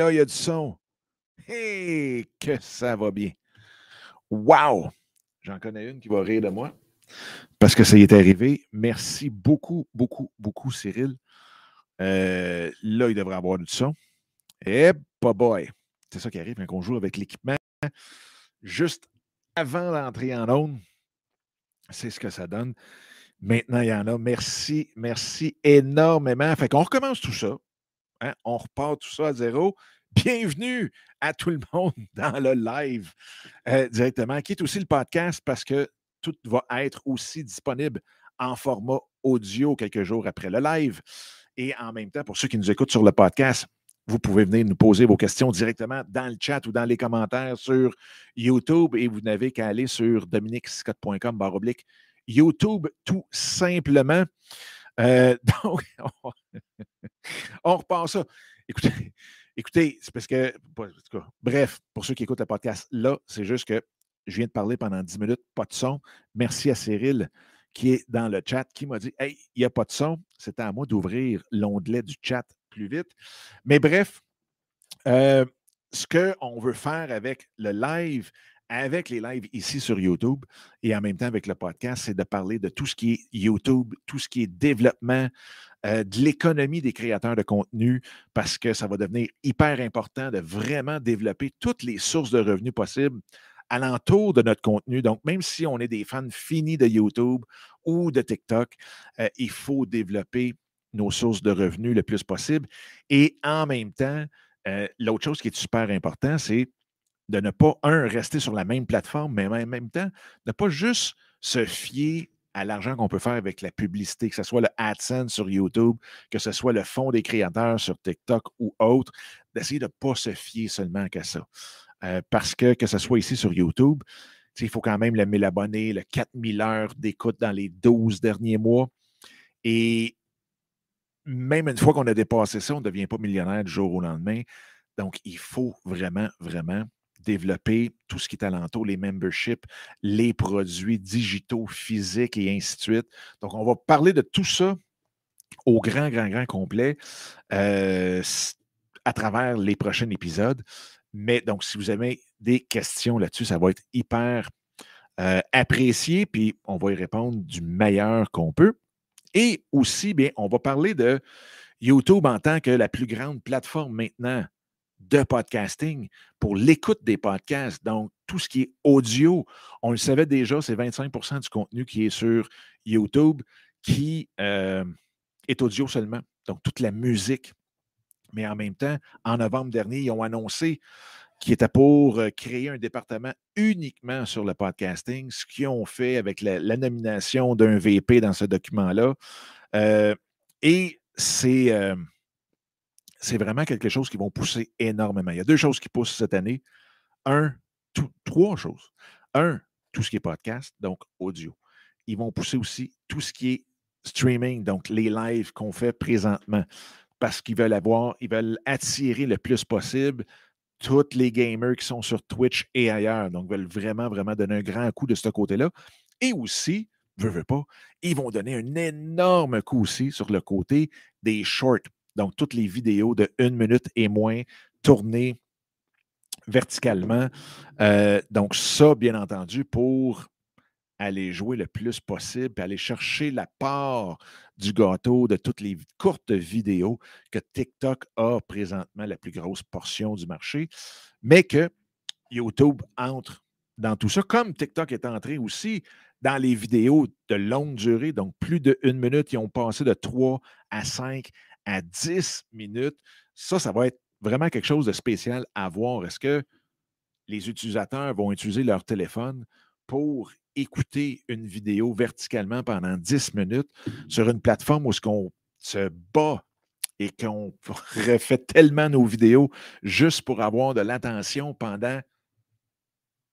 il y a du son. Que ça va bien. Wow! J'en connais une qui va rire de moi parce que ça y est arrivé. Merci beaucoup, beaucoup, beaucoup, Cyril. Euh, là, il devrait avoir du son. Eh, pas boy! C'est ça qui arrive quand on joue avec l'équipement. Juste avant d'entrer en onde, c'est ce que ça donne. Maintenant, il y en a. Merci, merci énormément. Fait qu'on recommence tout ça. Hein? On repart tout ça à zéro. Bienvenue à tout le monde dans le live euh, directement, qui est aussi le podcast parce que tout va être aussi disponible en format audio quelques jours après le live. Et en même temps, pour ceux qui nous écoutent sur le podcast, vous pouvez venir nous poser vos questions directement dans le chat ou dans les commentaires sur YouTube et vous n'avez qu'à aller sur dominicscott.com oblique YouTube tout simplement. Euh, donc, on, repart ça. Écoutez, écoutez c'est parce que, bref, pour ceux qui écoutent le podcast, là, c'est juste que je viens de parler pendant 10 minutes, pas de son. Merci à Cyril qui est dans le chat, qui m'a dit Hey, il n'y a pas de son. C'était à moi d'ouvrir l'onglet du chat plus vite. Mais bref, euh, ce qu'on veut faire avec le live, avec les lives ici sur YouTube et en même temps avec le podcast, c'est de parler de tout ce qui est YouTube, tout ce qui est développement, euh, de l'économie des créateurs de contenu, parce que ça va devenir hyper important de vraiment développer toutes les sources de revenus possibles alentour de notre contenu. Donc, même si on est des fans finis de YouTube ou de TikTok, euh, il faut développer nos sources de revenus le plus possible. Et en même temps, euh, l'autre chose qui est super important, c'est de ne pas, un, rester sur la même plateforme, mais en même temps, ne pas juste se fier à l'argent qu'on peut faire avec la publicité, que ce soit le AdSense sur YouTube, que ce soit le fonds des créateurs sur TikTok ou autre, d'essayer de ne pas se fier seulement qu'à ça. Euh, parce que, que ce soit ici sur YouTube, il faut quand même le 1000 abonnés, le 4000 heures d'écoute dans les 12 derniers mois. Et même une fois qu'on a dépassé ça, on ne devient pas millionnaire du jour au lendemain. Donc, il faut vraiment, vraiment développer tout ce qui est alentour, les memberships, les produits digitaux, physiques et ainsi de suite. Donc, on va parler de tout ça au grand, grand, grand complet euh, à travers les prochains épisodes. Mais donc, si vous avez des questions là-dessus, ça va être hyper euh, apprécié, puis on va y répondre du meilleur qu'on peut. Et aussi, bien, on va parler de YouTube en tant que la plus grande plateforme maintenant de podcasting pour l'écoute des podcasts. Donc, tout ce qui est audio, on le savait déjà, c'est 25% du contenu qui est sur YouTube qui euh, est audio seulement. Donc, toute la musique. Mais en même temps, en novembre dernier, ils ont annoncé qu'ils étaient pour euh, créer un département uniquement sur le podcasting, ce qu'ils ont fait avec la, nomination d'un VP dans ce document-là. Euh, et c'est c'est vraiment quelque chose qui vont pousser énormément. Il y a deux choses qui poussent cette année. Un, trois choses. Un, tout ce qui est podcast, donc audio. Ils vont pousser aussi tout ce qui est streaming, donc les lives qu'on fait présentement, parce qu'ils veulent avoir, ils veulent attirer le plus possible tous les gamers qui sont sur Twitch et ailleurs. Donc, ils veulent vraiment, vraiment donner un grand coup de ce côté-là. Et aussi, veux, veux pas, ils vont donner un énorme coup aussi sur le côté des shorts donc, toutes les vidéos de une minute et moins tournées verticalement. Euh, donc, ça, bien entendu, pour aller jouer le plus possible, et aller chercher la part du gâteau de toutes les courtes vidéos que TikTok a présentement la plus grosse portion du marché, mais que YouTube entre dans tout ça, comme TikTok est entré aussi dans les vidéos de longue durée, donc plus de une minute, ils ont passé de 3 à 5 à 10 minutes. Ça, ça va être vraiment quelque chose de spécial à voir. Est-ce que les utilisateurs vont utiliser leur téléphone pour écouter une vidéo verticalement pendant 10 minutes sur une plateforme où ce qu'on se bat et qu'on refait tellement nos vidéos juste pour avoir de l'attention pendant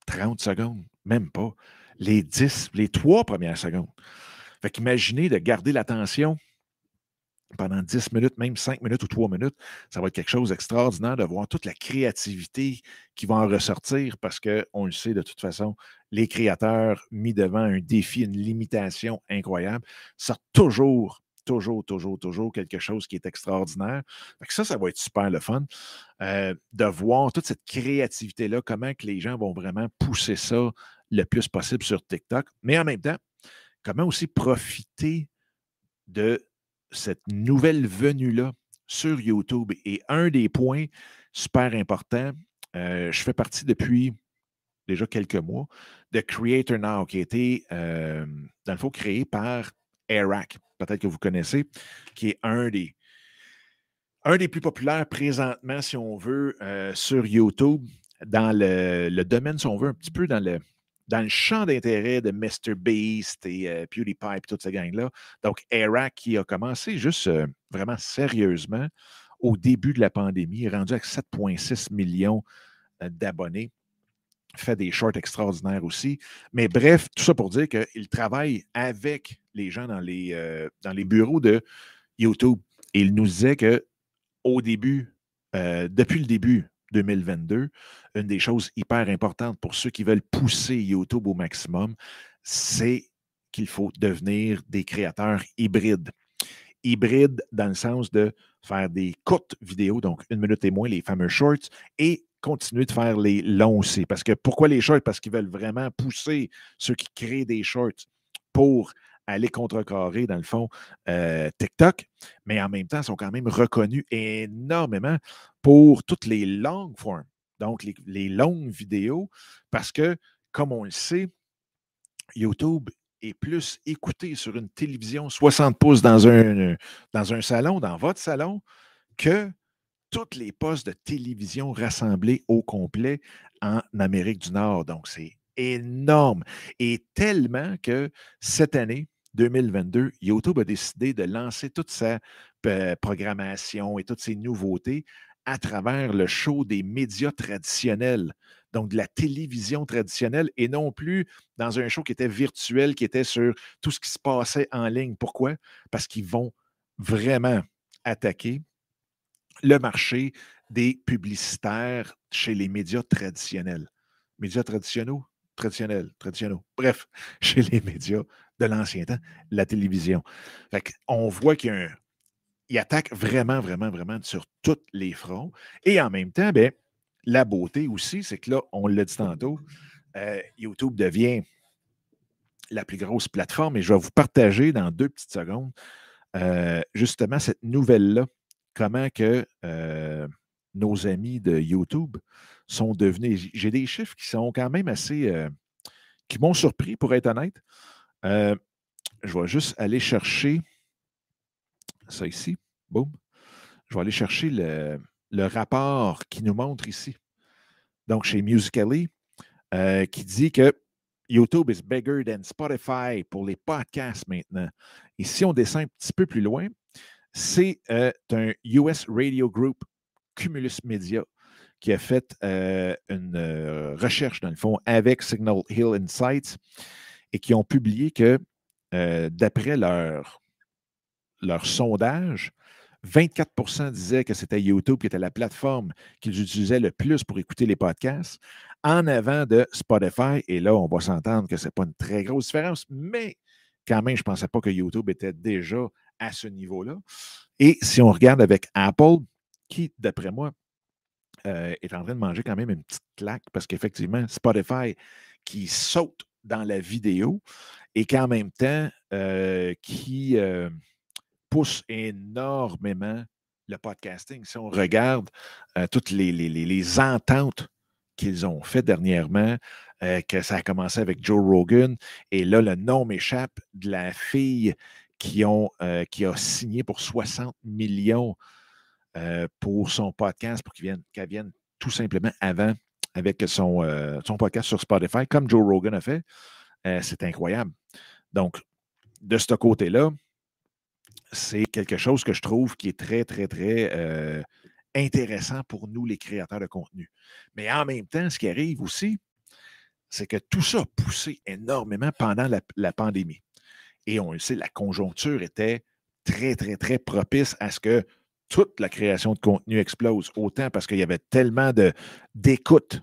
30 secondes, même pas. Les 10, les trois premières secondes. Fait qu'imaginez de garder l'attention pendant 10 minutes, même 5 minutes ou 3 minutes, ça va être quelque chose d'extraordinaire de voir toute la créativité qui va en ressortir parce qu'on le sait de toute façon, les créateurs mis devant un défi, une limitation incroyable, sortent toujours toujours, toujours, toujours quelque chose qui est extraordinaire. ça, ça va être super le fun euh, de voir toute cette créativité-là, comment que les gens vont vraiment pousser ça le plus possible sur TikTok. Mais en même temps, comment aussi profiter de cette nouvelle venue-là sur YouTube. Et un des points super importants, euh, je fais partie depuis déjà quelques mois de Creator Now, qui a été, euh, dans le fond, créé par Eric, peut-être que vous connaissez, qui est un des, plus populaires présentement, si on veut, euh, sur YouTube, dans le, domaine, si on veut, un petit peu dans le, dans le champ d'intérêt de MrBeast et euh, PewDiePie et toute cette gang-là. Donc, Eric qui a commencé juste euh, vraiment sérieusement au début de la pandémie, rendu à 7,6 millions euh, d'abonnés, fait des shorts extraordinaires aussi. Mais bref, tout ça pour dire qu'il travaille avec les gens dans les, dans les bureaux de YouTube. Et il nous disait que au début, depuis le début 2022, une des choses hyper importantes pour ceux qui veulent pousser YouTube au maximum, c'est qu'il faut devenir des créateurs hybrides. Hybrides dans le sens de faire des courtes vidéos, donc une minute et moins, les fameux shorts, et continuer de faire les longs aussi. Parce que pourquoi les shorts? Parce qu'ils veulent vraiment pousser ceux qui créent des shorts pour aller contrecarrer, dans le fond, euh, TikTok, mais en même temps, sont quand même reconnus énormément pour toutes les longues formes, donc les, longues vidéos, parce que, comme on le sait, YouTube est plus écouté sur une télévision 60 pouces dans un, dans un salon, dans votre salon, que toutes les postes de télévision rassemblés au complet en Amérique du Nord. Donc, c'est énorme. Et tellement que cette année, 2022, YouTube a décidé de lancer toute sa programmation et toutes ses nouveautés à travers le show des médias traditionnels, donc de la télévision traditionnelle et non plus dans un show qui était virtuel, qui était sur tout ce qui se passait en ligne. Pourquoi? Parce qu'ils vont vraiment attaquer le marché des publicitaires chez les médias traditionnels. Médias traditionnels, traditionnels, traditionnels. Bref, chez les médias de l'ancien temps, la télévision. on voit qu'il attaque vraiment, vraiment, vraiment sur tous les fronts. Et en même temps, ben, la beauté aussi, c'est que là, on l'a dit tantôt, euh, YouTube devient la plus grosse plateforme et je vais vous partager dans deux petites secondes euh, justement cette nouvelle-là, comment que euh, nos amis de YouTube sont devenus. J'ai des chiffres qui sont quand même assez. qui m'ont surpris, pour être honnête. Euh, je vais juste aller chercher ça ici. Boum. Je vais aller chercher le, rapport qui nous montre ici. Donc, chez Musically, euh, qui dit que YouTube is bigger than Spotify pour les podcasts maintenant. Et si on descend un petit peu plus loin, c'est euh, un US Radio Group, Cumulus Media, qui a fait une recherche, dans le fond, avec Signal Hill Insights et qui ont publié que, euh, d'après leur, sondage, 24% disaient que c'était YouTube qui était la plateforme qu'ils utilisaient le plus pour écouter les podcasts, en avant de Spotify. Et là, on va s'entendre que ce n'est pas une très grosse différence, mais quand même, je ne pensais pas que YouTube était déjà à ce niveau-là. Et si on regarde avec Apple, qui, d'après moi, euh, est en train de manger quand même une petite claque, parce qu'effectivement, Spotify qui saute dans la vidéo et qu'en même temps, euh, qui euh, pousse énormément le podcasting. Si on regarde euh, toutes les, ententes qu'ils ont faites dernièrement, que ça a commencé avec Joe Rogan, et là, le nom m'échappe de la fille qui, ont, a signé pour 60 millions pour son podcast, pour qu'elle vienne, vienne tout simplement avant avec son, euh, son podcast sur Spotify, comme Joe Rogan a fait. Euh, c'est incroyable. Donc, de ce côté-là, c'est quelque chose que je trouve qui est très, très, très euh, intéressant pour nous, les créateurs de contenu. Mais en même temps, ce qui arrive aussi, c'est que tout ça a poussé énormément pendant la, la pandémie. Et on le sait, la conjoncture était très, très, très propice à ce que toute la création de contenu explose, autant parce qu'il y avait tellement d'écoute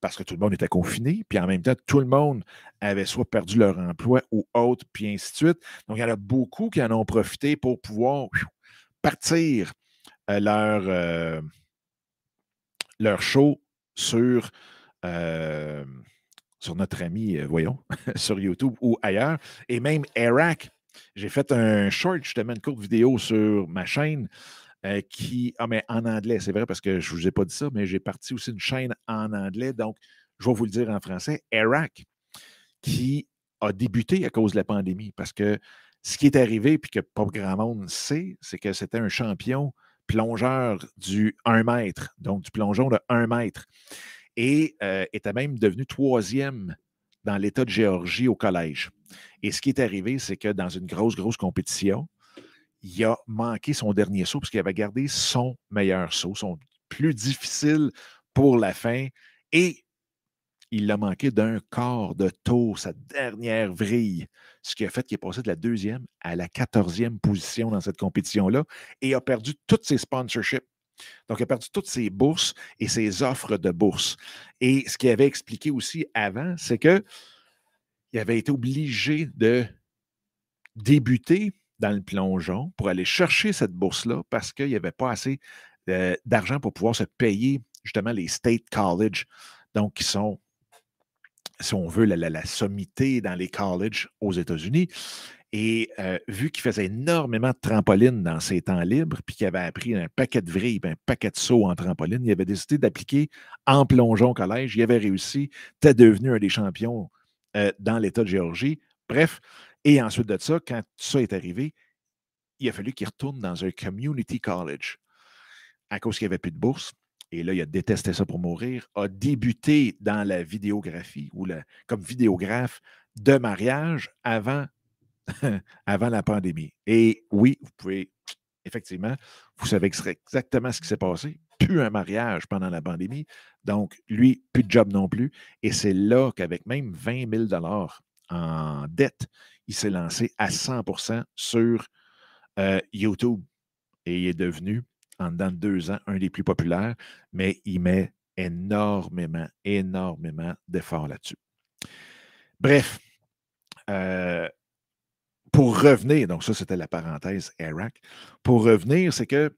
parce que tout le monde était confiné, puis en même temps, tout le monde avait soit perdu leur emploi ou autre, puis ainsi de suite. Donc, il y en a beaucoup qui en ont profité pour pouvoir partir euh, leur, euh, leur show sur, euh, notre ami, voyons, sur YouTube ou ailleurs. Et même Eric, j'ai fait un short, justement, une courte vidéo sur ma chaîne qui. Ah, mais en anglais, c'est vrai parce que je ne vous ai pas dit ça, mais j'ai parti aussi une chaîne en anglais. Donc, je vais vous le dire en français. Eric, qui a débuté à cause de la pandémie parce que ce qui est arrivé, puis que pas grand monde sait, c'est que c'était un champion plongeur du 1 mètre, donc du plongeon de 1 mètre, et euh, était même devenu troisième dans l'État de Géorgie au collège. Et ce qui est arrivé, c'est que dans une grosse, grosse compétition, il a manqué son dernier saut parce avait gardé son meilleur saut, son plus difficile pour la fin. Et il l'a manqué d'un quart de tour, sa dernière vrille, ce qui a fait qu'il est passé de la deuxième à la quatorzième position dans cette compétition-là et a perdu toutes ses sponsorships. Donc, il a perdu toutes ses bourses et ses offres de bourse. Et ce qu'il avait expliqué aussi avant, c'est qu'il avait été obligé de débuter dans le plongeon pour aller chercher cette bourse-là parce qu'il n'y avait pas assez euh, d'argent pour pouvoir se payer justement les State College, donc qui sont si on veut, la, sommité dans les colleges aux États-Unis. Et vu qu'il faisait énormément de trampoline dans ses temps libres, puis qu'il avait appris un paquet de vrilles, un paquet de sauts en trampoline, il avait décidé d'appliquer en plongeon au collège. Il avait réussi, était devenu un des champions dans l'État de Géorgie. Bref, et ensuite de ça, quand ça est arrivé, il a fallu qu'il retourne dans un community college à cause qu'il n'y avait plus de bourse et là, il a détesté ça pour mourir, a débuté dans la vidéographie ou comme vidéographe de mariage avant, avant la pandémie. Et oui, vous pouvez, effectivement, vous savez exactement ce qui s'est passé. Plus un mariage pendant la pandémie. Donc, lui, plus de job non plus. Et c'est là qu'avec même 20 000 en dette, il s'est lancé à 100% sur euh, YouTube. Et il est devenu en dedans de deux ans, un des plus populaires, mais il met énormément, énormément d'efforts là-dessus. Bref, euh, pour revenir, donc ça c'était la parenthèse Eric, pour revenir, c'est que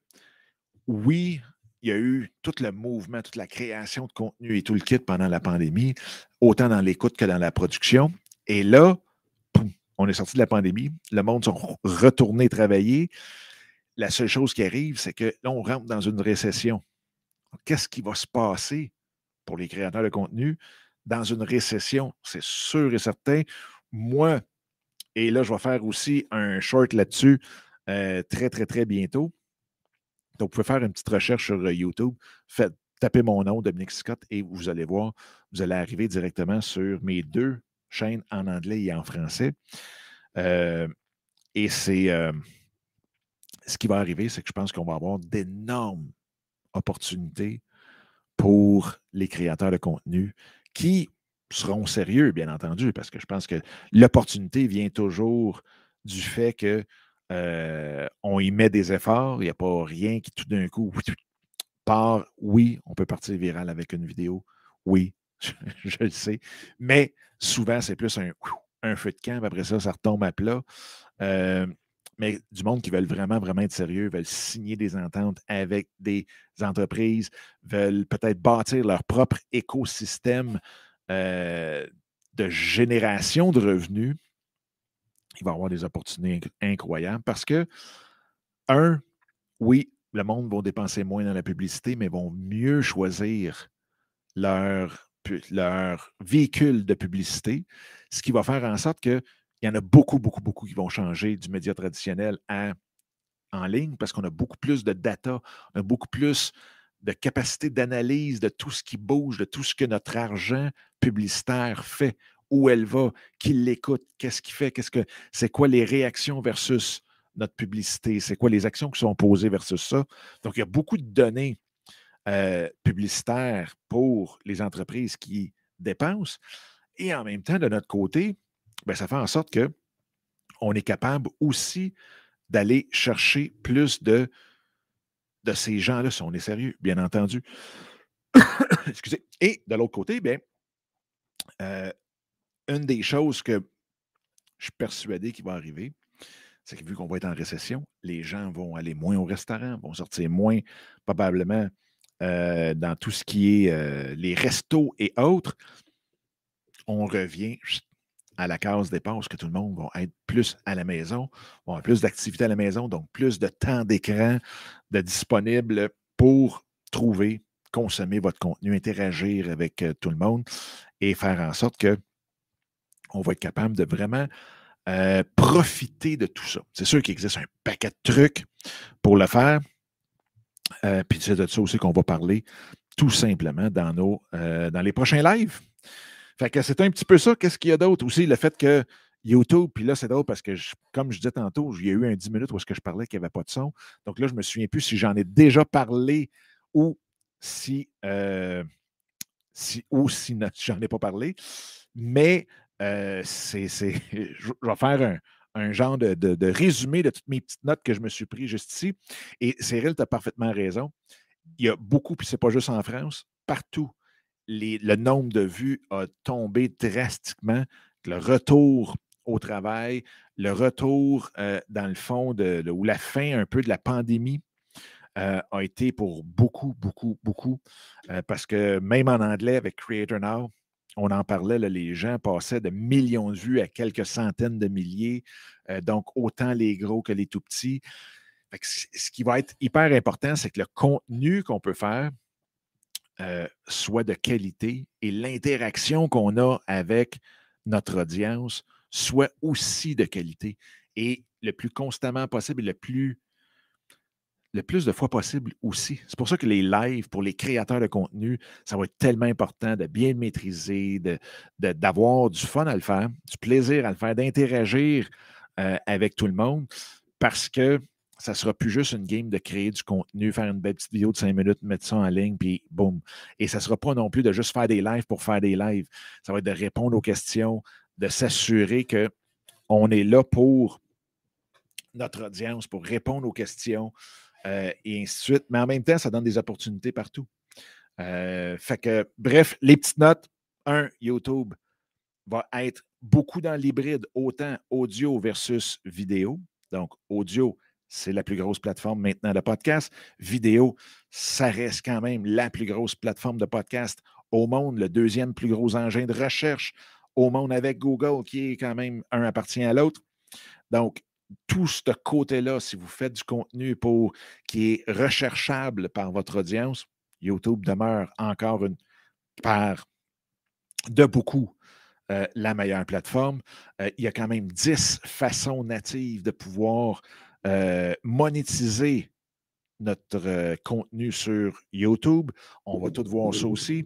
oui, il y a eu tout le mouvement, toute la création de contenu et tout le kit pendant la pandémie, autant dans l'écoute que dans la production. Et là, on est sorti de la pandémie, le monde sont retournés travailler. La seule chose qui arrive, c'est que là, on rentre dans une récession. Qu'est-ce qui va se passer pour les créateurs de contenu dans une récession? C'est sûr et certain. Moi, et là, je vais faire aussi un short là-dessus euh, très, très, très bientôt. Donc, vous pouvez faire une petite recherche sur euh, YouTube. Faites, tapez mon nom, Dominique Scott, et vous allez voir, vous allez arriver directement sur mes deux chaînes en anglais et en français. Euh, et c'est ce qui va arriver, c'est que je pense qu'on va avoir d'énormes opportunités pour les créateurs de contenu qui seront sérieux, bien entendu, parce que je pense que l'opportunité vient toujours du fait que euh, on y met des efforts, il n'y a pas rien qui tout d'un coup part. Oui, on peut partir viral avec une vidéo. Oui, je, le sais. Mais souvent, c'est plus un, feu de camp. Après ça, ça retombe à plat. Euh, mais du monde qui veulent vraiment, vraiment être sérieux, veulent signer des ententes avec des entreprises, veulent peut-être bâtir leur propre écosystème euh, de génération de revenus, il va avoir des opportunités incroyables parce que, un, oui, le monde va dépenser moins dans la publicité, mais vont mieux choisir leur, leur véhicule de publicité, ce qui va faire en sorte que il y en a beaucoup, beaucoup, beaucoup qui vont changer du média traditionnel à en ligne parce qu'on a beaucoup plus de data, on a beaucoup plus de capacité d'analyse de tout ce qui bouge, de tout ce que notre argent publicitaire fait, où elle va, qui l'écoute, qu'est-ce qu'il fait, qu'est-ce que c'est quoi les réactions versus notre publicité, c'est quoi les actions qui sont posées versus ça. Donc, il y a beaucoup de données euh, publicitaires pour les entreprises qui dépensent. Et en même temps, de notre côté, ben, ça fait en sorte que on est capable aussi d'aller chercher plus de, de ces gens-là, si on est sérieux, bien entendu. Excusez. Et de l'autre côté, bien, euh, une des choses que je suis persuadé qu'il va arriver, c'est que vu qu'on va être en récession, les gens vont aller moins au restaurant, vont sortir moins probablement euh, dans tout ce qui est euh, les restos et autres. On revient à la case départ, parce que tout le monde va être plus à la maison, avoir plus d'activités à la maison, donc plus de temps d'écran de disponible pour trouver, consommer votre contenu, interagir avec euh, tout le monde et faire en sorte que on va être capable de vraiment euh, profiter de tout ça. C'est sûr qu'il existe un paquet de trucs pour le faire. Euh, puis c'est de ça aussi qu'on va parler tout simplement dans, nos, dans les prochains lives. Fait que c'est un petit peu ça. Qu'est-ce qu'il y a d'autre? Aussi? Le fait que YouTube, puis là, c'est drôle parce que, comme je disais tantôt, il y a eu un 10 minutes où est-ce que je parlais qu'il n'y avait pas de son. Donc là, je ne me souviens plus si j'en ai déjà parlé ou si, euh, si ou si j'en ai pas parlé. Mais euh, c'est, je vais faire un, genre de, résumé de toutes mes petites notes que je me suis pris juste ici. Et Cyril, tu as parfaitement raison. Il y a beaucoup, puis c'est pas juste en France, partout le nombre de vues a tombé drastiquement. Le retour au travail, le retour, euh, dans le fond, ou la fin un peu de la pandémie euh, a été pour beaucoup, beaucoup, beaucoup. Euh, parce que même en anglais, avec Creator Now, on en parlait, les gens passaient de millions de vues à quelques centaines de milliers. donc, autant les gros que les tout petits. ce qui va être hyper important, c'est que le contenu qu'on peut faire, euh, soit de qualité et l'interaction qu'on a avec notre audience soit aussi de qualité et le plus constamment possible le plus, de fois possible aussi. C'est pour ça que les lives pour les créateurs de contenu, ça va être tellement important de bien maîtriser, d'avoir de, du fun à le faire, du plaisir à le faire, d'interagir euh, avec tout le monde parce que ça ne sera plus juste une game de créer du contenu, faire une belle petite vidéo de cinq minutes, mettre ça en ligne, puis boum. Et ça ne sera pas non plus de juste faire des lives pour faire des lives. Ça va être de répondre aux questions, de s'assurer qu'on est là pour notre audience, pour répondre aux questions, euh, et ainsi de suite. Mais en même temps, ça donne des opportunités partout. Euh, fait que, bref, les petites notes. Un, YouTube va être beaucoup dans l'hybride, autant audio versus vidéo. Donc, audio, c'est la plus grosse plateforme maintenant de podcast. Vidéo, ça reste quand même la plus grosse plateforme de podcast au monde, le deuxième plus gros engin de recherche au monde avec Google, qui est quand même un appartient à l'autre. Donc, tout ce côté-là, si vous faites du contenu qui est recherchable par votre audience, YouTube demeure encore une par de beaucoup euh, la meilleure plateforme. Euh, il y a quand même 10 façons natives de pouvoir euh, monétiser notre euh, contenu sur YouTube. On va tout voir ça aussi.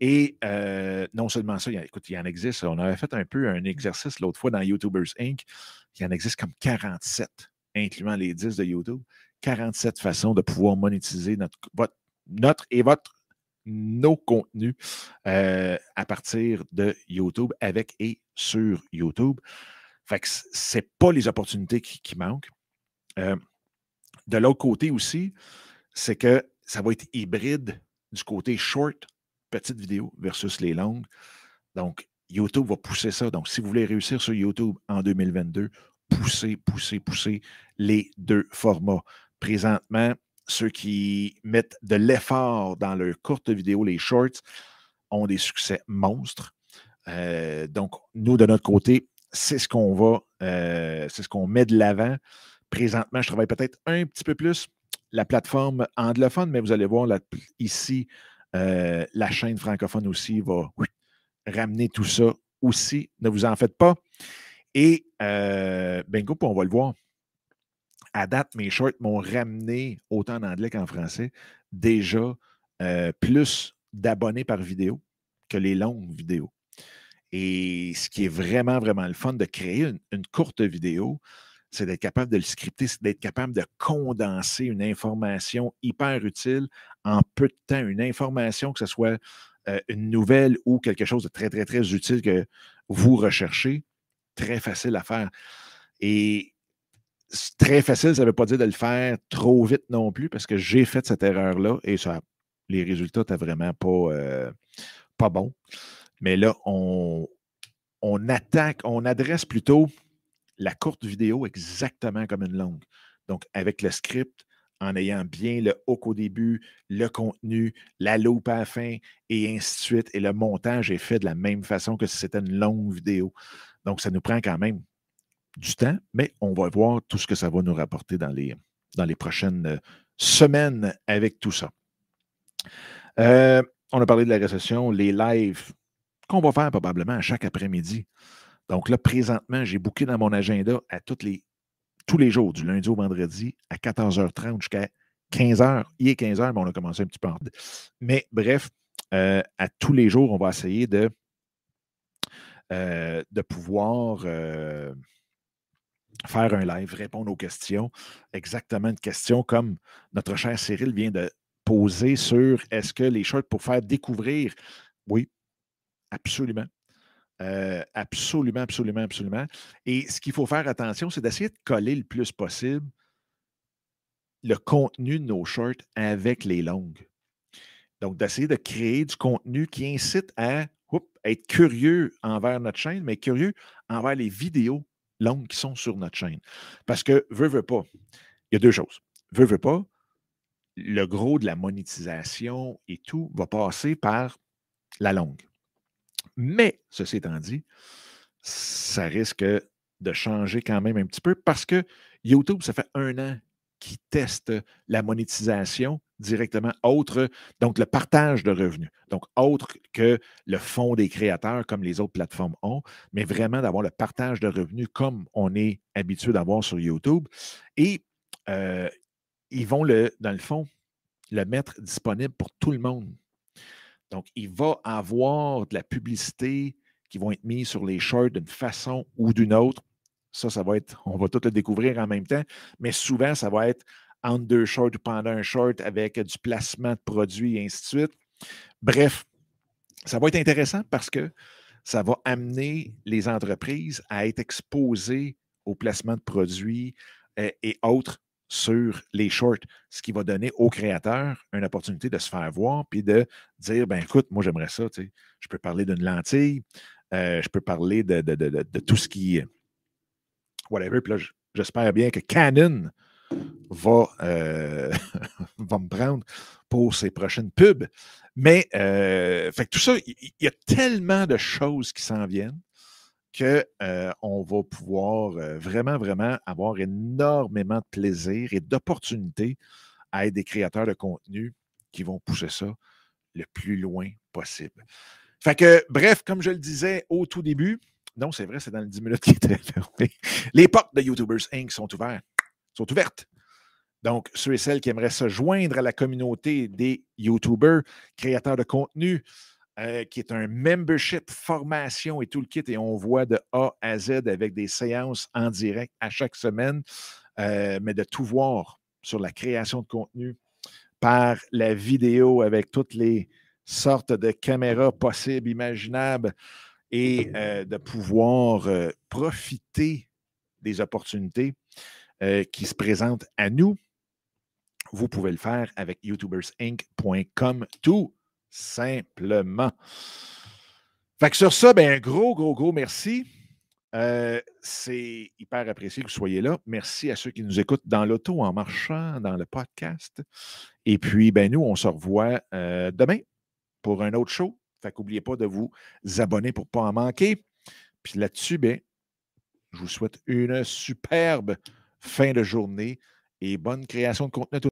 Et euh, non seulement ça, il y écoute, il en existe. On avait fait un peu un exercice l'autre fois dans YouTubers Inc. Il en existe comme 47, incluant les 10 de YouTube. 47 façons de pouvoir monétiser notre, notre et votre nos contenus à partir de YouTube avec et sur YouTube. Fait que c'est pas les opportunités qui manquent. Euh, de l'autre côté aussi, c'est que ça va être hybride du côté short, petite vidéo versus les longues. Donc, YouTube va pousser ça. Donc, si vous voulez réussir sur YouTube en 2022, poussez, poussez, poussez les deux formats. Présentement, ceux qui mettent de l'effort dans leurs courtes vidéos, les shorts, ont des succès monstres. Euh, donc, nous, de notre côté, c'est ce qu'on va, euh, c'est ce qu'on met de l'avant. Présentement, je travaille peut-être un petit peu plus la plateforme anglophone, mais vous allez voir ici, euh, la chaîne francophone aussi va ramener tout ça aussi. Ne vous en faites pas. Et euh, bingo, on va le voir. À date, mes shorts m'ont ramené, autant en anglais qu'en français, déjà euh, plus d'abonnés par vidéo que les longues vidéos. Et ce qui est vraiment, vraiment le fun de créer une courte vidéo, c'est d'être capable de le scripter, c'est d'être capable de condenser une information hyper utile en peu de temps, une information, que ce soit euh, une nouvelle ou quelque chose de très, très, très utile que vous recherchez, très facile à faire. Et très facile, ça ne veut pas dire de le faire trop vite non plus, parce que j'ai fait cette erreur-là et ça les résultats étaient vraiment pas, euh, pas bons. Mais là, on, on attaque, on adresse plutôt la courte vidéo exactement comme une longue. Donc, avec le script, en ayant bien le hook au début, le contenu, la loupe à la fin, et ainsi de suite. Et le montage est fait de la même façon que si c'était une longue vidéo. Donc, ça nous prend quand même du temps, mais on va voir tout ce que ça va nous rapporter dans les, prochaines euh, semaines avec tout ça. Euh, on a parlé de la récession, les lives qu'on va faire probablement chaque après-midi. Donc là, présentement, j'ai booké dans mon agenda à toutes les, tous les jours, du lundi au vendredi, à 14h30 jusqu'à 15h. Il est 15h, mais on a commencé un petit peu en... Mais bref, euh, à tous les jours, on va essayer de, de pouvoir faire un live, répondre aux questions, exactement une question comme notre cher Cyril vient de poser sur est-ce que les shorts pour faire découvrir, oui, absolument. Euh, absolument, absolument, absolument. Et ce qu'il faut faire attention, c'est d'essayer de coller le plus possible le contenu de nos shorts avec les longues. Donc, d'essayer de créer du contenu qui incite à être curieux envers notre chaîne, mais curieux envers les vidéos longues qui sont sur notre chaîne. Parce que, veut, veut pas, il y a deux choses. Veut, veut pas, le gros de la monétisation et tout va passer par la longue. Mais, ceci étant dit, ça risque de changer quand même un petit peu parce que YouTube, ça fait un an qui teste la monétisation directement autre, donc le partage de revenus. Donc, autre que le fonds des créateurs comme les autres plateformes ont, mais vraiment d'avoir le partage de revenus comme on est habitué d'avoir sur YouTube. Et euh, ils vont, le, dans le fond, le mettre disponible pour tout le monde. Donc, il va avoir de la publicité qui vont être mise sur les shorts d'une façon ou d'une autre. Ça, ça va être, on va tout le découvrir en même temps, mais souvent, ça va être entre deux shorts ou pendant un short avec du placement de produits et ainsi de suite. Bref, ça va être intéressant parce que ça va amener les entreprises à être exposées au placement de produits euh, et autres sur les shorts, ce qui va donner aux créateurs une opportunité de se faire voir puis de dire ben écoute, moi j'aimerais ça, je peux parler d'une lentille, euh, je peux parler de, de, tout ce qui whatever. Puis là, j'espère bien que Canon va, euh, va me prendre pour ses prochaines pubs. Mais euh, fait tout ça, il y, a tellement de choses qui s'en viennent qu'on euh, va pouvoir vraiment, vraiment avoir énormément de plaisir et d'opportunités à être des créateurs de contenu qui vont pousser ça le plus loin possible. Fait que, bref, comme je le disais au tout début, non, c'est vrai, c'est dans les 10 minutes qui étaient fermées. Les portes de YouTubers Inc. sont ouvertes. Sont ouvertes. Donc, ceux et celles qui aimeraient se joindre à la communauté des YouTubers, créateurs de contenu, euh, qui est un membership, formation et tout le kit, et on voit de A à Z avec des séances en direct à chaque semaine, euh, mais de tout voir sur la création de contenu par la vidéo avec toutes les sortes de caméras possibles, imaginables, et euh, de pouvoir profiter des opportunités qui se présentent à nous, vous pouvez le faire avec youtubersinc.com tout simplement. Fait que sur ça, ben, un gros, gros, gros merci. c'est hyper apprécié que vous soyez là. Merci à ceux qui nous écoutent dans l'auto, en marchant, dans le podcast. Et puis, ben, nous, on se revoit demain pour un autre show. Fait qu'oubliez pas de vous abonner pour ne pas en manquer. Puis là-dessus, ben, je vous souhaite une superbe fin de journée et bonne création de contenu.